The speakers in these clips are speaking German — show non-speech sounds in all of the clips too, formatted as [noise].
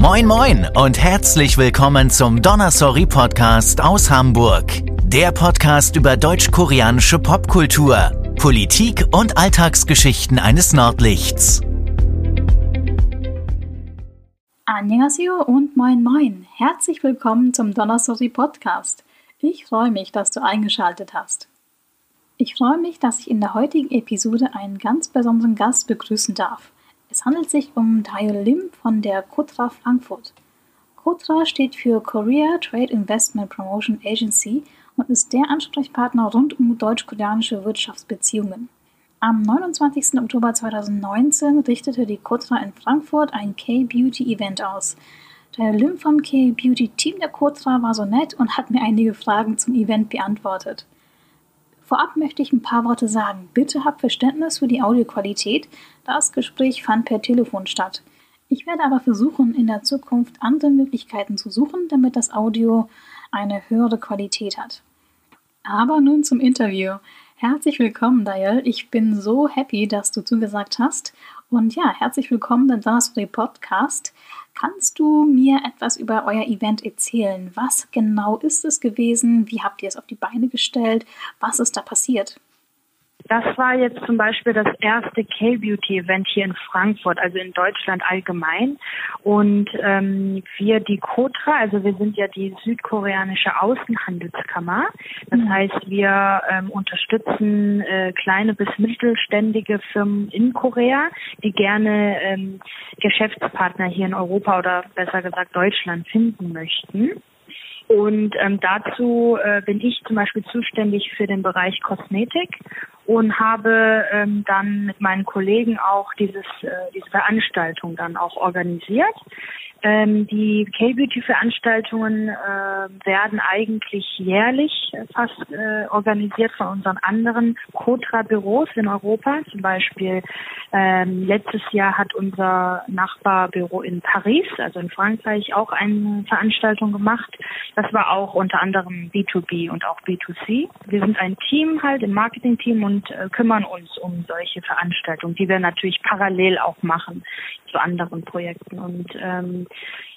Moin moin und herzlich willkommen zum Donnersorry Podcast aus Hamburg. Der Podcast über deutsch-koreanische Popkultur, Politik und Alltagsgeschichten eines Nordlichts. Annyeonghaseyo und moin moin. Herzlich willkommen zum Donnersorry Podcast. Ich freue mich, dass du eingeschaltet hast. Ich freue mich, dass ich in der heutigen Episode einen ganz besonderen Gast begrüßen darf. Es handelt sich um Tayo Lim von der Kotra Frankfurt. Kotra steht für Korea Trade Investment Promotion Agency und ist der Ansprechpartner rund um deutsch-koreanische Wirtschaftsbeziehungen. Am 29. Oktober 2019 richtete die Kotra in Frankfurt ein K-Beauty-Event aus. Tayo Lim vom K-Beauty-Team der Kotra war so nett und hat mir einige Fragen zum Event beantwortet. Vorab möchte ich ein paar Worte sagen. Bitte habt Verständnis für die Audioqualität. Das Gespräch fand per Telefon statt. Ich werde aber versuchen, in der Zukunft andere Möglichkeiten zu suchen, damit das Audio eine höhere Qualität hat. Aber nun zum Interview. Herzlich willkommen, Dial. Ich bin so happy, dass du zugesagt hast. Und ja, herzlich willkommen im Donnerstag Podcast. Kannst du mir etwas über euer Event erzählen? Was genau ist es gewesen? Wie habt ihr es auf die Beine gestellt? Was ist da passiert? Das war jetzt zum Beispiel das erste K-Beauty-Event hier in Frankfurt, also in Deutschland allgemein. Und ähm, wir, die Kotra, also wir sind ja die südkoreanische Außenhandelskammer. Das mhm. heißt, wir ähm, unterstützen äh, kleine bis mittelständige Firmen in Korea, die gerne ähm, Geschäftspartner hier in Europa oder besser gesagt Deutschland finden möchten. Und ähm, dazu äh, bin ich zum Beispiel zuständig für den Bereich Kosmetik und habe ähm, dann mit meinen Kollegen auch dieses, äh, diese Veranstaltung dann auch organisiert. Ähm, die K-Beauty-Veranstaltungen äh, werden eigentlich jährlich fast äh, organisiert von unseren anderen Cotra-Büros in Europa. Zum Beispiel ähm, letztes Jahr hat unser Nachbarbüro in Paris, also in Frankreich, auch eine Veranstaltung gemacht. Das war auch unter anderem B2B und auch B2C. Wir sind ein Team halt, ein Marketing-Team und äh, kümmern uns um solche Veranstaltungen, die wir natürlich parallel auch machen zu anderen Projekten. Und ähm,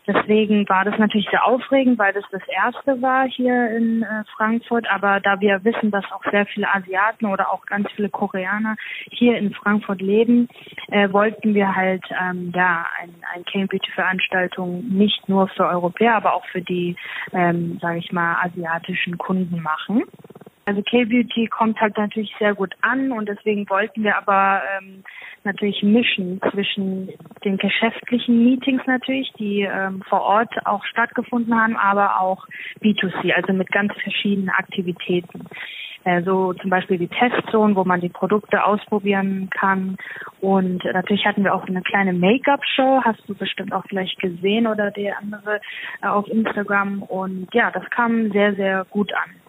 deswegen war das natürlich sehr aufregend, weil das das erste war hier in äh, Frankfurt. Aber da wir wissen, dass auch sehr viele Asiaten oder auch ganz viele Koreaner hier in Frankfurt leben, äh, wollten wir halt ähm, ja ein, ein Cambridge-Veranstaltung nicht nur für Europäer, aber auch für die, ähm, sage ich mal, asiatischen Kunden machen. Also K-Beauty kommt halt natürlich sehr gut an und deswegen wollten wir aber ähm, natürlich mischen zwischen den geschäftlichen Meetings natürlich, die ähm, vor Ort auch stattgefunden haben, aber auch B2C, also mit ganz verschiedenen Aktivitäten. Äh, so zum Beispiel die Testzone, wo man die Produkte ausprobieren kann. Und natürlich hatten wir auch eine kleine Make-up-Show, hast du bestimmt auch vielleicht gesehen oder die andere äh, auf Instagram. Und ja, das kam sehr, sehr gut an.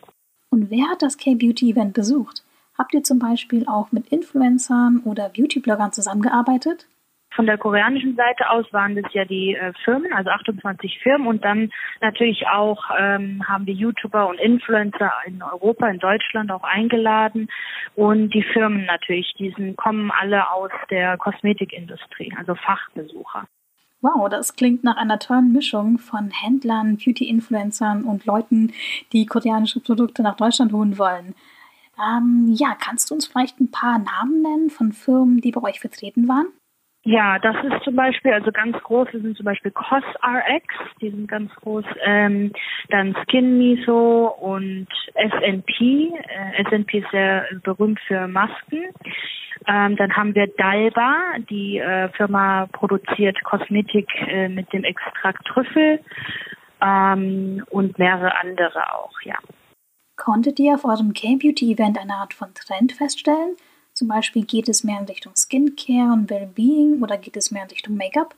Und wer hat das K-Beauty-Event besucht? Habt ihr zum Beispiel auch mit Influencern oder Beauty-Bloggern zusammengearbeitet? Von der koreanischen Seite aus waren das ja die äh, Firmen, also 28 Firmen und dann natürlich auch ähm, haben wir YouTuber und Influencer in Europa, in Deutschland auch eingeladen und die Firmen natürlich, die sind, kommen alle aus der Kosmetikindustrie, also Fachbesucher. Wow, das klingt nach einer tollen Mischung von Händlern, Beauty-Influencern und Leuten, die koreanische Produkte nach Deutschland holen wollen. Ähm, ja, kannst du uns vielleicht ein paar Namen nennen von Firmen, die bei euch vertreten waren? Ja, das ist zum Beispiel, also ganz große sind zum Beispiel CosRx, die sind ganz groß, ähm, dann Skin Miso und SNP. Äh, SNP ist sehr berühmt für Masken. Ähm, dann haben wir Dalba, die äh, Firma produziert Kosmetik äh, mit dem Extrakt Trüffel ähm, und mehrere andere auch, ja. Konntet ihr auf eurem K-Beauty-Event eine Art von Trend feststellen? Zum Beispiel geht es mehr in Richtung Skincare und Wellbeing oder geht es mehr in Richtung Make-up?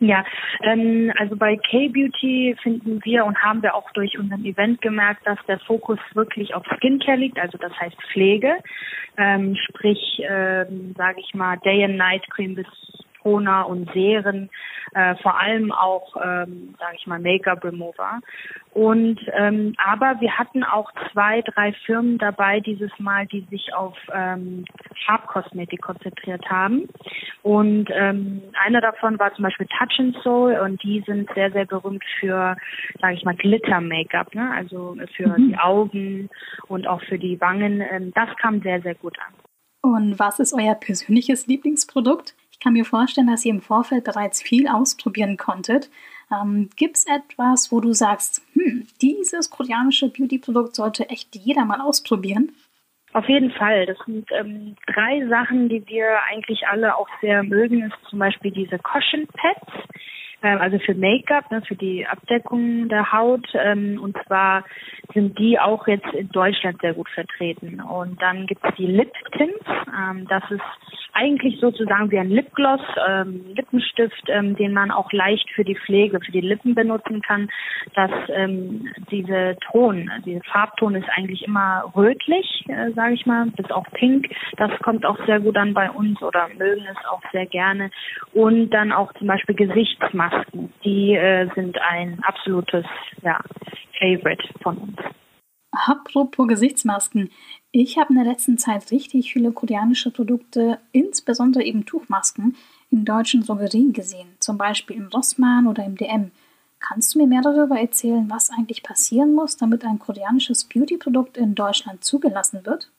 Ja, ähm, also bei K-Beauty finden wir und haben wir auch durch unseren Event gemerkt, dass der Fokus wirklich auf Skincare liegt, also das heißt Pflege, ähm, sprich, ähm, sage ich mal, Day and Night Cream bis Toner und Serien äh, vor allem auch, ähm, sage ich mal, Make-up Remover. Und ähm, aber wir hatten auch zwei, drei Firmen dabei dieses Mal, die sich auf ähm, Farbkosmetik konzentriert haben. Und ähm, einer davon war zum Beispiel Touch and Soul und die sind sehr, sehr berühmt für, sage ich mal, Glitter-Make-up, ne? also für mhm. die Augen und auch für die Wangen. Ähm, das kam sehr, sehr gut an. Und was ist euer persönliches Lieblingsprodukt? Kann mir vorstellen, dass ihr im Vorfeld bereits viel ausprobieren konntet. Ähm, Gibt es etwas, wo du sagst, hm, dieses koreanische Beauty-Produkt sollte echt jeder mal ausprobieren? Auf jeden Fall. Das sind ähm, drei Sachen, die wir eigentlich alle auch sehr mögen. Ist zum Beispiel diese Cushion Pads, ähm, also für Make-up, ne, für die Abdeckung der Haut. Ähm, und zwar sind die auch jetzt in Deutschland sehr gut vertreten. Und dann gibt es die Lip Tints. Ähm, das ist eigentlich sozusagen wie ein Lipgloss, ähm, Lippenstift, ähm, den man auch leicht für die Pflege, für die Lippen benutzen kann. Dass ähm, diese Ton, diese Farbton ist eigentlich immer rötlich, äh, sage ich mal, bis auch pink. Das kommt auch sehr gut an bei uns oder mögen es auch sehr gerne. Und dann auch zum Beispiel Gesichtsmasken. Die äh, sind ein absolutes ja, Favorite von uns. Apropos Gesichtsmasken. Ich habe in der letzten Zeit richtig viele koreanische Produkte, insbesondere eben Tuchmasken, in deutschen Drogerien gesehen, zum Beispiel im Rossmann oder im DM. Kannst du mir mehr darüber erzählen, was eigentlich passieren muss, damit ein koreanisches Beauty-Produkt in Deutschland zugelassen wird?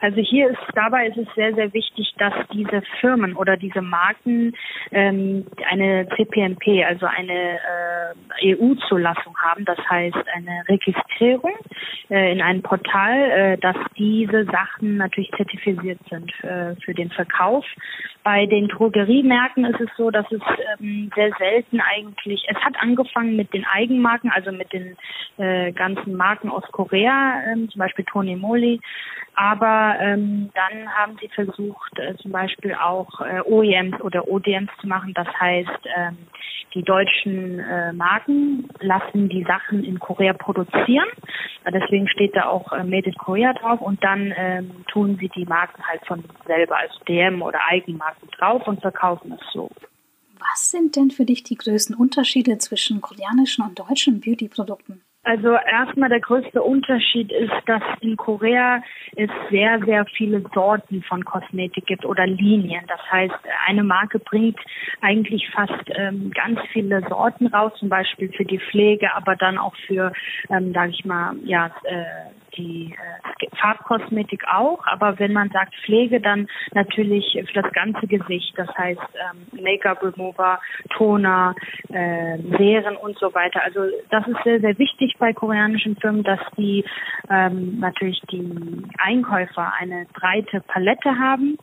Also hier ist dabei ist es sehr, sehr wichtig, dass diese Firmen oder diese Marken ähm, eine CPMP, also eine äh, EU-Zulassung haben, das heißt eine Registrierung äh, in einem Portal, äh, dass diese Sachen natürlich zertifiziert sind äh, für den Verkauf. Bei den Drogeriemärkten ist es so, dass es ähm, sehr selten eigentlich, es hat angefangen mit den Eigenmarken, also mit den äh, ganzen Marken aus Korea, ähm, zum Beispiel Tony Moly, aber ähm, dann haben sie versucht, äh, zum Beispiel auch äh, OEMs oder ODMs zu machen. Das heißt, ähm, die deutschen äh, Marken lassen die Sachen in Korea produzieren. Deswegen steht da auch äh, Made in Korea drauf und dann ähm, tun sie die Marken halt von selber, also DM oder Eigenmarken drauf und verkaufen es so. Was sind denn für dich die größten Unterschiede zwischen koreanischen und deutschen Beauty-Produkten? Also erstmal der größte Unterschied ist, dass in Korea es sehr, sehr viele Sorten von Kosmetik gibt oder Linien. Das heißt, eine Marke bringt eigentlich fast ähm, ganz viele Sorten raus, zum Beispiel für die Pflege, aber dann auch für, ähm, sage ich mal, ja, äh, die äh, Farbkosmetik auch, aber wenn man sagt Pflege, dann natürlich für das ganze Gesicht. Das heißt ähm, Make-up Remover, Toner, äh, Serien und so weiter. Also das ist sehr, sehr wichtig bei koreanischen Firmen, dass die ähm, natürlich die Einkäufer eine breite Palette haben.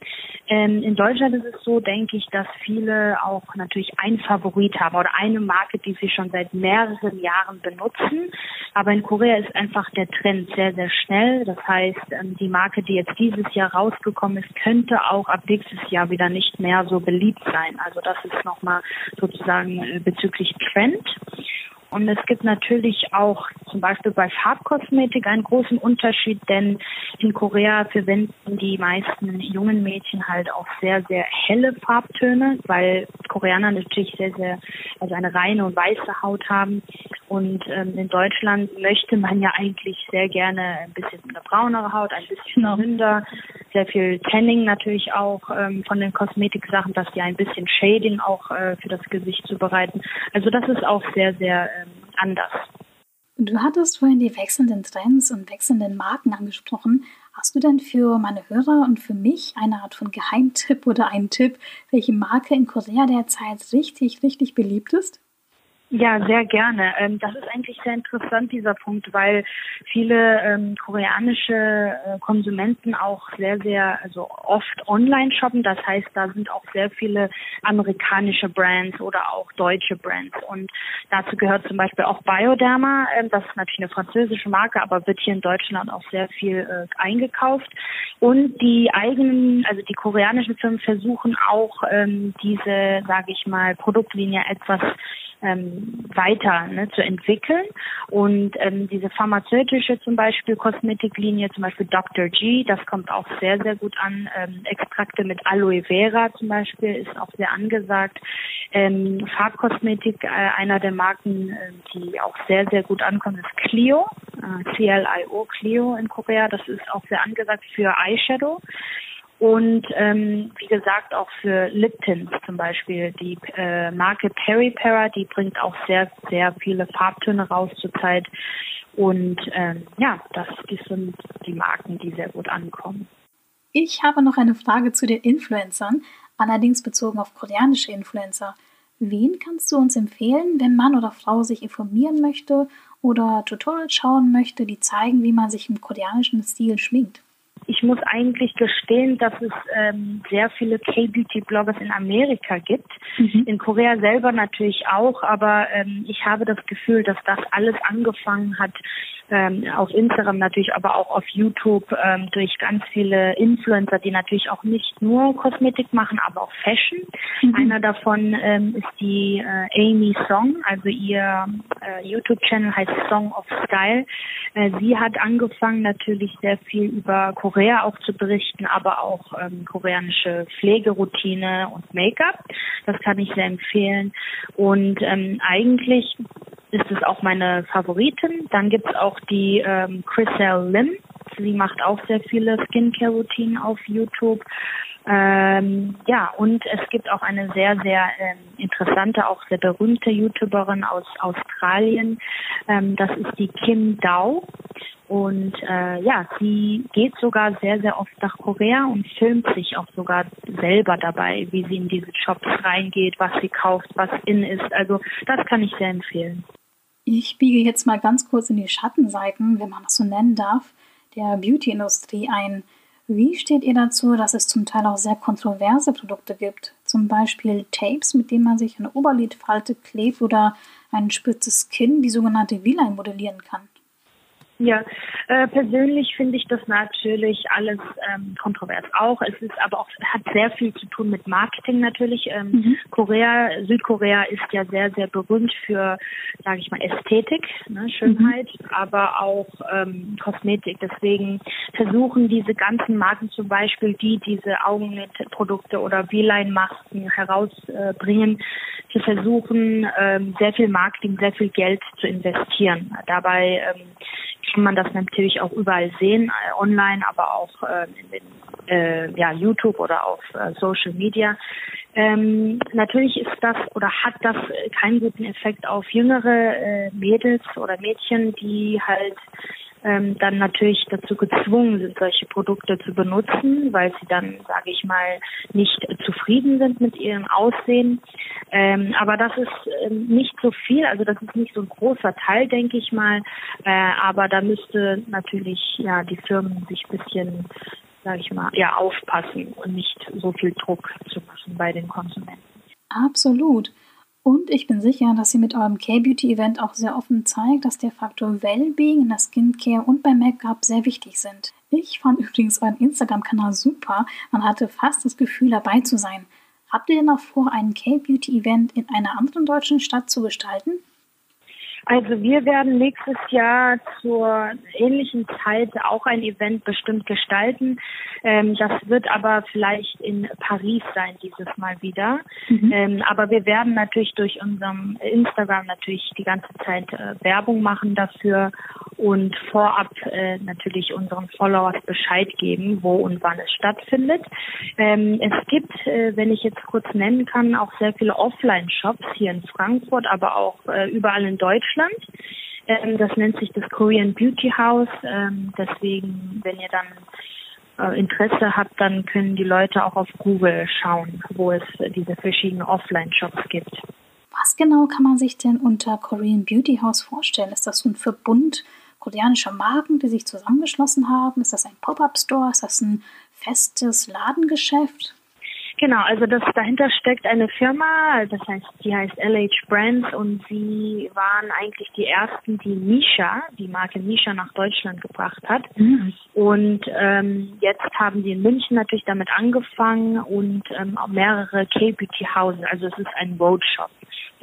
Ähm, in Deutschland ist es so, denke ich, dass viele auch natürlich einen Favorit haben oder eine Marke, die sie schon seit mehreren Jahren benutzen. Aber in Korea ist einfach der Trend sehr, sehr schnell. Das heißt, ähm, die Marke, die jetzt dieses Jahr rausgekommen ist, könnte auch ab nächstes Jahr wieder nicht mehr so beliebt sein. Also das ist nochmal sozusagen äh, bezüglich Trend. Und es gibt natürlich auch zum Beispiel bei Farbkosmetik einen großen Unterschied, denn in Korea verwenden die meisten jungen Mädchen halt auch sehr, sehr helle Farbtöne, weil Koreaner natürlich sehr, sehr, also eine reine und weiße Haut haben. Und ähm, in Deutschland möchte man ja eigentlich sehr gerne ein bisschen eine braunere Haut, ein bisschen ründer, sehr viel Tanning natürlich auch ähm, von den Kosmetiksachen, dass die ein bisschen Shading auch äh, für das Gesicht zubereiten. Also das ist auch sehr, sehr ähm, anders. Du hattest vorhin die wechselnden Trends und wechselnden Marken angesprochen. Hast du denn für meine Hörer und für mich eine Art von Geheimtipp oder einen Tipp, welche Marke in Korea derzeit richtig, richtig beliebt ist? Ja, sehr gerne. Ähm, das ist eigentlich sehr interessant, dieser Punkt, weil viele ähm, koreanische äh, Konsumenten auch sehr, sehr, also oft online shoppen. Das heißt, da sind auch sehr viele amerikanische Brands oder auch deutsche Brands. Und dazu gehört zum Beispiel auch Bioderma. Ähm, das ist natürlich eine französische Marke, aber wird hier in Deutschland auch sehr viel äh, eingekauft. Und die eigenen, also die koreanischen Firmen versuchen auch diese, sage ich mal, Produktlinie etwas ähm, weiter ne, zu entwickeln. Und ähm, diese pharmazeutische zum Beispiel Kosmetiklinie, zum Beispiel Dr. G, das kommt auch sehr, sehr gut an. Ähm, Extrakte mit Aloe Vera zum Beispiel ist auch sehr angesagt. Ähm, Farbkosmetik, äh, einer der Marken, äh, die auch sehr, sehr gut ankommt, ist Clio, äh, C-L-I-O, Clio in Korea. Das ist auch sehr angesagt für Eyeshadow. Und ähm, wie gesagt auch für Liptins zum Beispiel. Die äh, Marke Peri Para, die bringt auch sehr, sehr viele Farbtöne raus zurzeit. Und ähm, ja, das die sind die Marken, die sehr gut ankommen. Ich habe noch eine Frage zu den Influencern, allerdings bezogen auf koreanische Influencer. Wen kannst du uns empfehlen, wenn Mann oder Frau sich informieren möchte oder Tutorials schauen möchte, die zeigen, wie man sich im koreanischen Stil schminkt? Ich muss eigentlich gestehen, dass es ähm, sehr viele K-Beauty-Bloggers in Amerika gibt. Mhm. In Korea selber natürlich auch, aber ähm, ich habe das Gefühl, dass das alles angefangen hat ähm, auf Instagram natürlich, aber auch auf YouTube ähm, durch ganz viele Influencer, die natürlich auch nicht nur Kosmetik machen, aber auch Fashion. Mhm. Einer davon ähm, ist die äh, Amy Song, also ihr äh, YouTube-Channel heißt Song of Style. Äh, sie hat angefangen natürlich sehr viel über Korea auch zu berichten, aber auch ähm, koreanische Pflegeroutine und Make-up. Das kann ich sehr empfehlen. Und ähm, eigentlich ist es auch meine Favoritin. Dann gibt es auch die ähm, Chriselle Lim. Sie macht auch sehr viele Skincare-Routinen auf YouTube. Ähm, ja, und es gibt auch eine sehr, sehr ähm, interessante, auch sehr berühmte YouTuberin aus Australien. Ähm, das ist die Kim Dao. Und äh, ja, sie geht sogar sehr, sehr oft nach Korea und filmt sich auch sogar selber dabei, wie sie in diese Shops reingeht, was sie kauft, was in ist. Also das kann ich sehr empfehlen. Ich biege jetzt mal ganz kurz in die Schattenseiten, wenn man das so nennen darf, der Beauty-Industrie ein. Wie steht ihr dazu, dass es zum Teil auch sehr kontroverse Produkte gibt? Zum Beispiel Tapes, mit denen man sich eine Oberlidfalte klebt oder ein spitzes Kinn, die sogenannte V-Line modellieren kann? Ja, äh, persönlich finde ich das natürlich alles ähm, kontrovers auch. Es ist aber auch hat sehr viel zu tun mit Marketing natürlich. Ähm, mhm. Korea, Südkorea ist ja sehr sehr berühmt für, sage ich mal, Ästhetik, ne, Schönheit, mhm. aber auch ähm, Kosmetik. Deswegen versuchen diese ganzen Marken zum Beispiel, die diese Augenlidprodukte oder V-Line-Masken herausbringen, äh, zu versuchen, ähm, sehr viel Marketing, sehr viel Geld zu investieren. Dabei ähm, kann man das natürlich auch überall sehen, äh, online, aber auch äh, in den, äh, ja, YouTube oder auf äh, Social Media. Ähm, natürlich ist das oder hat das keinen guten Effekt auf jüngere äh, Mädels oder Mädchen, die halt ähm, dann natürlich dazu gezwungen sind, solche Produkte zu benutzen, weil sie dann, sage ich mal, nicht zufrieden sind mit ihrem Aussehen. Ähm, aber das ist ähm, nicht so viel, also das ist nicht so ein großer Teil, denke ich mal. Äh, aber da müsste natürlich ja die Firmen sich ein bisschen, sage ich mal, ja aufpassen und nicht so viel Druck zu machen bei den Konsumenten. Absolut. Und ich bin sicher, dass ihr mit eurem K-Beauty-Event auch sehr offen zeigt, dass der Faktor Wellbeing in der Skincare und beim Make-up sehr wichtig sind. Ich fand übrigens euren Instagram-Kanal super. Man hatte fast das Gefühl, dabei zu sein. Habt ihr denn noch vor, ein K-Beauty-Event in einer anderen deutschen Stadt zu gestalten? Also wir werden nächstes Jahr zur ähnlichen Zeit auch ein Event bestimmt gestalten. Ähm, das wird aber vielleicht in Paris sein dieses Mal wieder. Mhm. Ähm, aber wir werden natürlich durch unserem Instagram natürlich die ganze Zeit äh, Werbung machen dafür und vorab äh, natürlich unseren Followers Bescheid geben, wo und wann es stattfindet. Ähm, es gibt, äh, wenn ich jetzt kurz nennen kann, auch sehr viele Offline-Shops hier in Frankfurt, aber auch äh, überall in Deutschland Deutschland. Ähm, das nennt sich das Korean Beauty House. Ähm, deswegen, wenn ihr dann äh, Interesse habt, dann können die Leute auch auf Google schauen, wo es diese verschiedenen Offline-Shops gibt. Was genau kann man sich denn unter Korean Beauty House vorstellen? Ist das so ein Verbund koreanischer Marken, die sich zusammengeschlossen haben? Ist das ein Pop-up-Store? Ist das ein festes Ladengeschäft? Genau, also das dahinter steckt eine Firma, das heißt, die heißt LH Brands und sie waren eigentlich die ersten, die Misha, die Marke Misha nach Deutschland gebracht hat. Mhm. Und ähm, jetzt haben sie in München natürlich damit angefangen und ähm, auch mehrere K-Beauty Houses, also es ist ein Roadshop,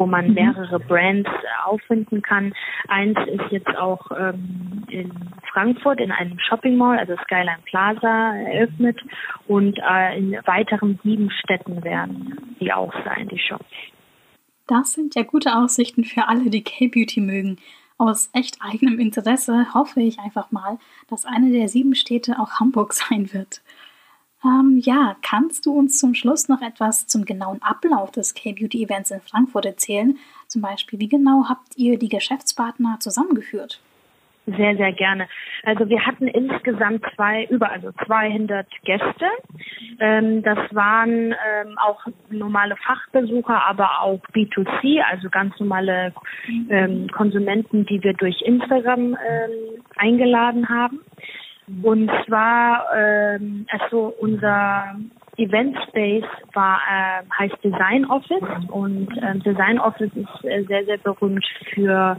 wo man mhm. mehrere Brands auffinden kann. Eins ist jetzt auch ähm, in Frankfurt in einem Shopping Mall, also Skyline Plaza, eröffnet und äh, in weiteren sieben Städten werden die auch sein, die Shops. Das sind ja gute Aussichten für alle, die K-Beauty mögen. Aus echt eigenem Interesse hoffe ich einfach mal, dass eine der sieben Städte auch Hamburg [laughs] sein wird. Ähm, ja, kannst du uns zum Schluss noch etwas zum genauen Ablauf des K-Beauty-Events in Frankfurt erzählen? Zum Beispiel, wie genau habt ihr die Geschäftspartner zusammengeführt? Sehr, sehr gerne. Also wir hatten insgesamt zwei, über also 200 Gäste. Ähm, das waren ähm, auch normale Fachbesucher, aber auch B2C, also ganz normale ähm, Konsumenten, die wir durch Instagram ähm, eingeladen haben. Und zwar, ähm, also unser Event Space war, äh, heißt Design Office und ähm, Design Office ist äh, sehr, sehr berühmt für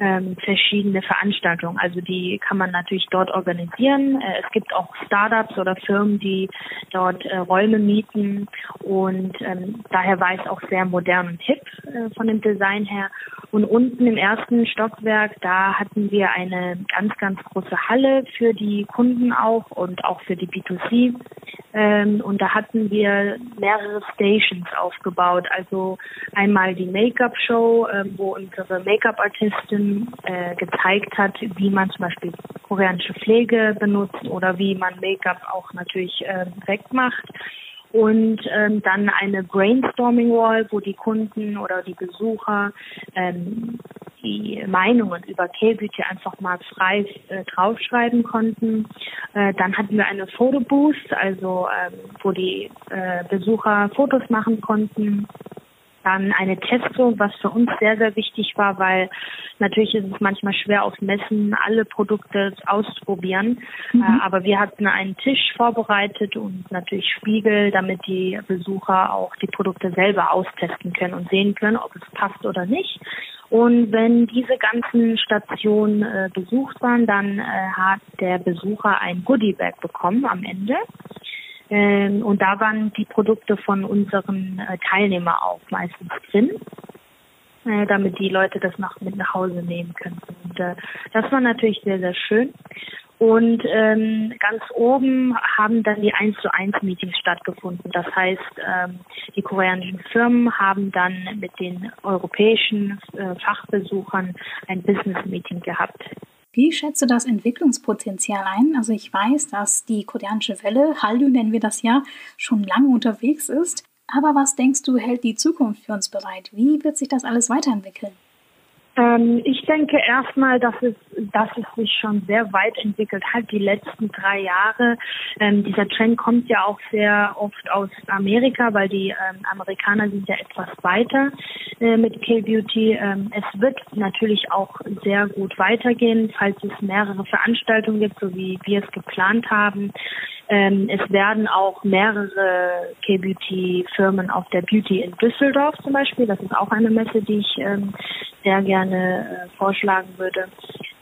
ähm, verschiedene Veranstaltungen. Also die kann man natürlich dort organisieren. Äh, es gibt auch Startups oder Firmen, die dort äh, Räume mieten und ähm, daher war es auch sehr modern und hip äh, von dem Design her. Und unten im ersten Stockwerk, da hatten wir eine ganz, ganz große Halle für die Kunden auch und auch für die B2C. Ähm, und da hatten wir mehrere Stations aufgebaut. Also einmal die Make-up-Show, äh, wo unsere Make-up-Artistin äh, gezeigt hat, wie man zum Beispiel koreanische Pflege benutzt oder wie man Make-up auch natürlich äh, wegmacht und ähm, dann eine Brainstorming Wall, wo die Kunden oder die Besucher ähm, die Meinungen über K-Beauty einfach mal frei äh, draufschreiben konnten. Äh, dann hatten wir eine Fotobooth, also ähm, wo die äh, Besucher Fotos machen konnten dann eine Testung, was für uns sehr, sehr wichtig war, weil natürlich ist es manchmal schwer auf Messen alle Produkte auszuprobieren. Mhm. Äh, aber wir hatten einen Tisch vorbereitet und natürlich Spiegel, damit die Besucher auch die Produkte selber austesten können und sehen können, ob es passt oder nicht. Und wenn diese ganzen Stationen äh, besucht waren, dann äh, hat der Besucher ein Goodie-Bag bekommen am Ende. Ähm, und da waren die Produkte von unseren äh, Teilnehmern auch meistens drin, äh, damit die Leute das noch mit nach Hause nehmen können. Und äh, das war natürlich sehr, sehr schön. Und ähm, ganz oben haben dann die 1 zu 1 Meetings stattgefunden. Das heißt, ähm, die koreanischen Firmen haben dann mit den europäischen äh, Fachbesuchern ein Business Meeting gehabt wie schätzt du das Entwicklungspotenzial ein? Also ich weiß, dass die koreanische Welle, Hallyu nennen wir das ja, schon lange unterwegs ist. Aber was denkst du, hält die Zukunft für uns bereit? Wie wird sich das alles weiterentwickeln? Ähm, ich denke erstmal, dass es, dass es sich schon sehr weit entwickelt hat, die letzten drei Jahre. Ähm, dieser Trend kommt ja auch sehr oft aus Amerika, weil die ähm, Amerikaner sind ja etwas weiter äh, mit K-Beauty. Ähm, es wird natürlich auch sehr gut weitergehen, falls es mehrere Veranstaltungen gibt, so wie wir es geplant haben. Ähm, es werden auch mehrere K-Beauty-Firmen auf der Beauty in Düsseldorf zum Beispiel. Das ist auch eine Messe, die ich ähm, sehr gerne äh, vorschlagen würde.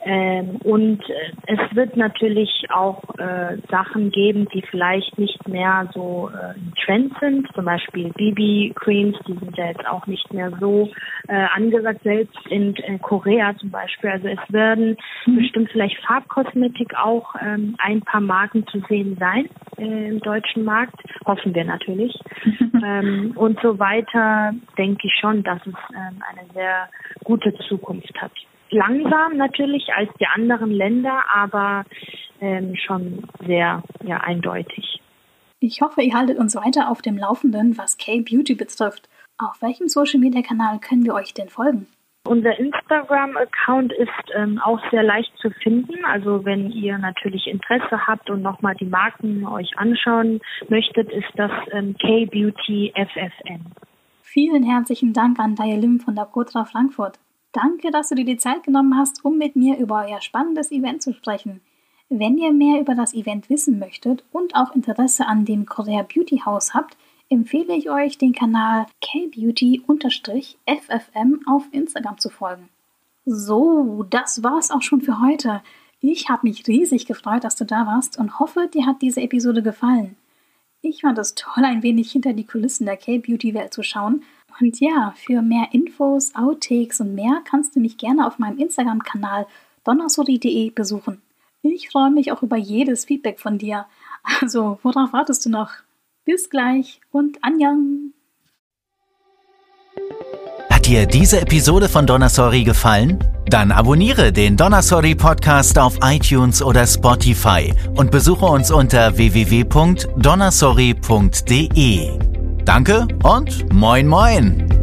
Ähm, und äh, es wird natürlich auch äh, Sachen geben, die vielleicht nicht mehr so äh, im Trend sind. Zum Beispiel BB-Creams, die sind ja jetzt auch nicht mehr so äh, angesagt, selbst in, in Korea zum Beispiel. Also es werden mhm. bestimmt vielleicht Farbkosmetik auch ähm, ein paar Marken zu sehen sein äh, im deutschen Markt. Hoffen wir natürlich. [laughs] ähm, und so weiter denke ich schon, dass es ähm, eine sehr gute Zukunft hat langsam natürlich als die anderen Länder, aber ähm, schon sehr ja, eindeutig. Ich hoffe, ihr haltet uns weiter auf dem Laufenden, was K-Beauty betrifft. Auf welchem Social-Media-Kanal können wir euch denn folgen? Unser Instagram-Account ist ähm, auch sehr leicht zu finden. Also wenn ihr natürlich Interesse habt und nochmal die Marken euch anschauen möchtet, ist das ähm, K-Beauty-FFN. Vielen herzlichen Dank an Daya Lim von der Kotra Frankfurt. Danke, dass du dir die Zeit genommen hast, um mit mir über euer spannendes Event zu sprechen. Wenn ihr mehr über das Event wissen möchtet und auch Interesse an dem Korea Beauty House habt, empfehle ich euch, den Kanal kbeauty-ffm auf Instagram zu folgen. So, das war's auch schon für heute. Ich habe mich riesig gefreut, dass du da warst und hoffe, dir hat diese Episode gefallen. Ich fand es toll, ein wenig hinter die Kulissen der K-Beauty-Welt zu schauen Und ja, für mehr Infos, Outtakes und mehr kannst du mich gerne auf meinem Instagram-Kanal donnersuri.de besuchen. Ich freue mich auch über jedes Feedback von dir. Also, worauf wartest du noch? Bis gleich und Anjang! Hat dir diese Episode von Donnersori gefallen? Dann abonniere den Donnersori Podcast auf iTunes oder Spotify und besuche uns unter www.donnersori.de. Danke und moin moin!